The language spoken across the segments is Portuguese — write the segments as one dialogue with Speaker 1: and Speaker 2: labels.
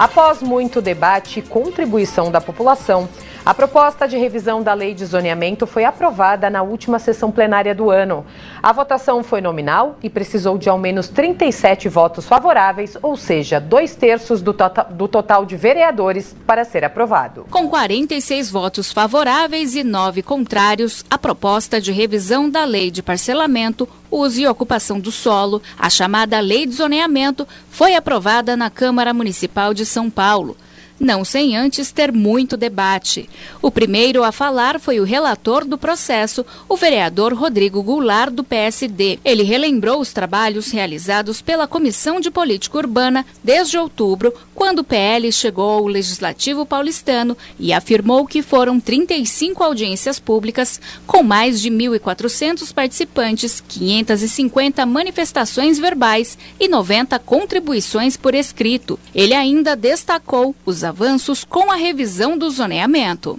Speaker 1: Após muito debate e contribuição da população, a proposta de revisão da lei de zoneamento foi aprovada na última sessão plenária do ano. A votação foi nominal e precisou de ao menos 37 votos favoráveis, ou seja, dois terços do, tota do total de vereadores, para ser aprovado.
Speaker 2: Com 46 votos favoráveis e nove contrários, a proposta de revisão da lei de parcelamento uso e ocupação do solo, a chamada Lei de Zoneamento, foi aprovada na Câmara Municipal de São Paulo não sem antes ter muito debate. O primeiro a falar foi o relator do processo, o vereador Rodrigo Goulart, do PSD. Ele relembrou os trabalhos realizados pela Comissão de Política Urbana desde outubro, quando o PL chegou ao Legislativo paulistano e afirmou que foram 35 audiências públicas, com mais de 1.400 participantes, 550 manifestações verbais e 90 contribuições por escrito. Ele ainda destacou os avanços com a revisão do zoneamento.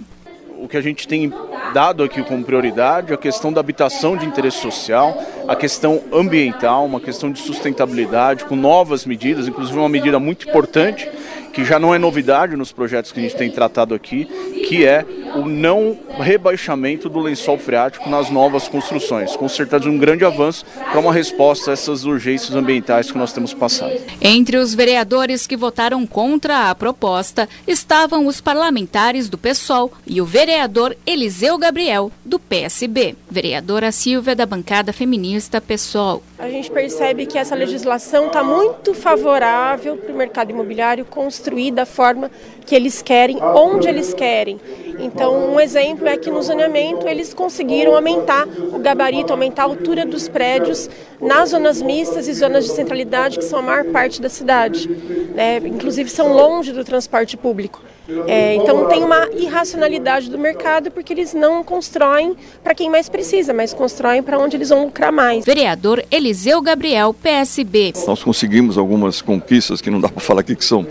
Speaker 3: O que a gente tem dado aqui como prioridade é a questão da habitação de interesse social, a questão ambiental, uma questão de sustentabilidade, com novas medidas, inclusive uma medida muito importante que já não é novidade nos projetos que a gente tem tratado aqui, que é o não rebaixamento do lençol freático nas novas construções. Com certeza um grande avanço para uma resposta a essas urgências ambientais que nós temos passado.
Speaker 2: Entre os vereadores que votaram contra a proposta estavam os parlamentares do PSOL e o vereador Eliseu Gabriel, do PSB. Vereadora Silvia, da bancada feminista PSOL.
Speaker 4: A gente percebe que essa legislação está muito favorável para o mercado imobiliário construir da forma que eles querem, onde eles querem. Então, um exemplo é que no zoneamento eles conseguiram aumentar o gabarito, aumentar a altura dos prédios nas zonas mistas e zonas de centralidade, que são a maior parte da cidade. Né? Inclusive, são longe do transporte público. É, então tem uma irracionalidade do mercado porque eles não constroem para quem mais precisa, mas constroem para onde eles vão lucrar mais.
Speaker 2: Vereador Eliseu Gabriel, PSB.
Speaker 5: Nós conseguimos algumas conquistas que não dá para falar aqui que são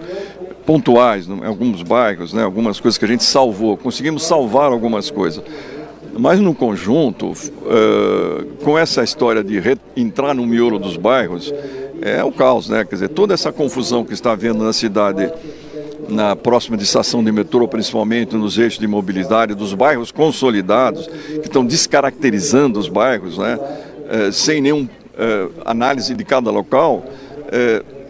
Speaker 5: pontuais em alguns bairros, né, algumas coisas que a gente salvou, conseguimos salvar algumas coisas. Mas no conjunto, uh, com essa história de entrar no miolo dos bairros, é o caos, né? Quer dizer, toda essa confusão que está havendo na cidade, na próxima de estação de metrô, principalmente nos eixos de mobilidade, dos bairros consolidados, que estão descaracterizando os bairros, né? Uh, sem nenhuma uh, análise de cada local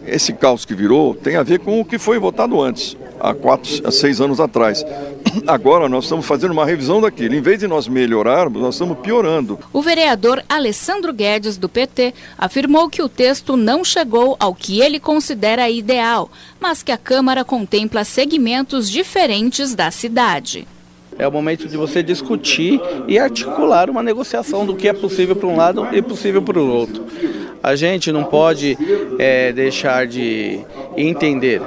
Speaker 5: esse caos que virou tem a ver com o que foi votado antes, há quatro, há seis anos atrás. Agora nós estamos fazendo uma revisão daquilo. Em vez de nós melhorarmos, nós estamos piorando.
Speaker 2: O vereador Alessandro Guedes, do PT, afirmou que o texto não chegou ao que ele considera ideal, mas que a Câmara contempla segmentos diferentes da cidade.
Speaker 6: É o momento de você discutir e articular uma negociação do que é possível para um lado e possível para o outro. A gente não pode é, deixar de entender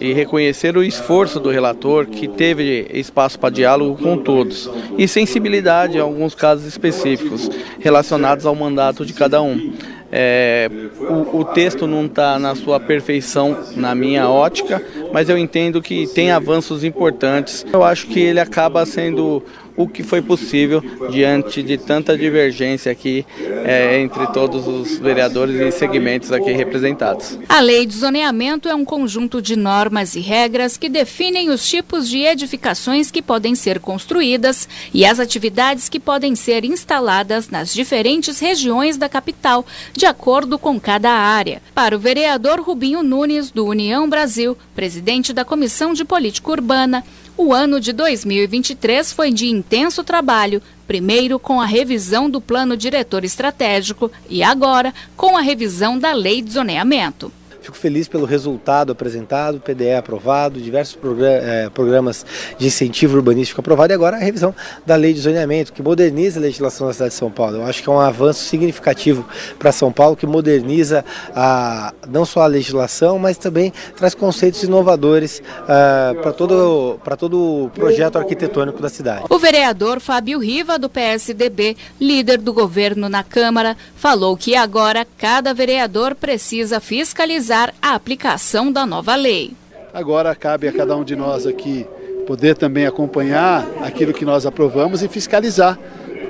Speaker 6: e reconhecer o esforço do relator, que teve espaço para diálogo com todos, e sensibilidade em alguns casos específicos relacionados ao mandato de cada um. É, o, o, texto não está na sua perfeição na minha ótica, mas eu entendo que tem avanços importantes. Eu acho que ele acaba sendo o que foi possível diante de tanta divergência aqui é, entre todos os vereadores e segmentos aqui representados.
Speaker 2: A lei de zoneamento é um conjunto de normas e regras que definem os tipos de edificações que podem ser construídas e as atividades que podem ser instaladas nas diferentes regiões da capital, de acordo com cada área. Para o vereador Rubinho Nunes, do União Brasil, presidente da Comissão de Política Urbana, o ano de 2023 foi de intenso trabalho, primeiro com a revisão do Plano Diretor Estratégico e agora com a revisão da Lei de Zoneamento.
Speaker 7: Fico feliz pelo resultado apresentado, PDE aprovado, diversos eh, programas de incentivo urbanístico aprovado e agora a revisão da lei de zoneamento, que moderniza a legislação da cidade de São Paulo. Eu acho que é um avanço significativo para São Paulo, que moderniza a, não só a legislação, mas também traz conceitos inovadores uh, para todo, todo o projeto arquitetônico da cidade.
Speaker 2: O vereador Fábio Riva, do PSDB, líder do governo na Câmara, falou que agora cada vereador precisa fiscalizar a aplicação da nova lei.
Speaker 8: Agora cabe a cada um de nós aqui poder também acompanhar aquilo que nós aprovamos e fiscalizar,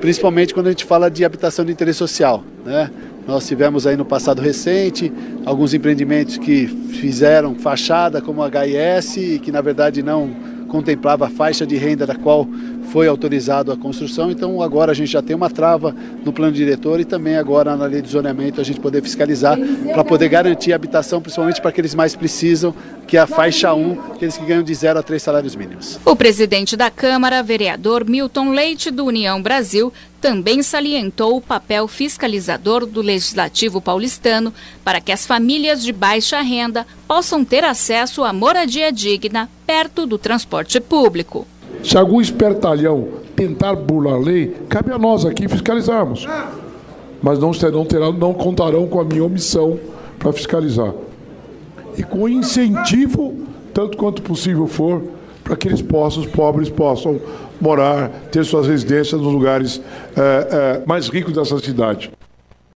Speaker 8: principalmente quando a gente fala de habitação de interesse social. Né? Nós tivemos aí no passado recente alguns empreendimentos que fizeram fachada como HIS, que na verdade não contemplava a faixa de renda da qual foi autorizado a construção, então agora a gente já tem uma trava no plano diretor e também agora na lei de zoneamento a gente poder fiscalizar para poder garantir a habitação, principalmente para aqueles mais precisam, que é a faixa 1, aqueles que ganham de 0 a 3 salários mínimos.
Speaker 2: O presidente da Câmara, vereador Milton Leite, do União Brasil, também salientou o papel fiscalizador do Legislativo paulistano para que as famílias de baixa renda possam ter acesso à moradia digna perto do transporte público.
Speaker 9: Se algum espertalhão tentar burlar a lei, cabe a nós aqui fiscalizarmos. Mas não, terão, terão, não contarão com a minha omissão para fiscalizar. E com incentivo, tanto quanto possível for, para que eles possam, os pobres possam morar, ter suas residências nos lugares é, é, mais ricos dessa cidade.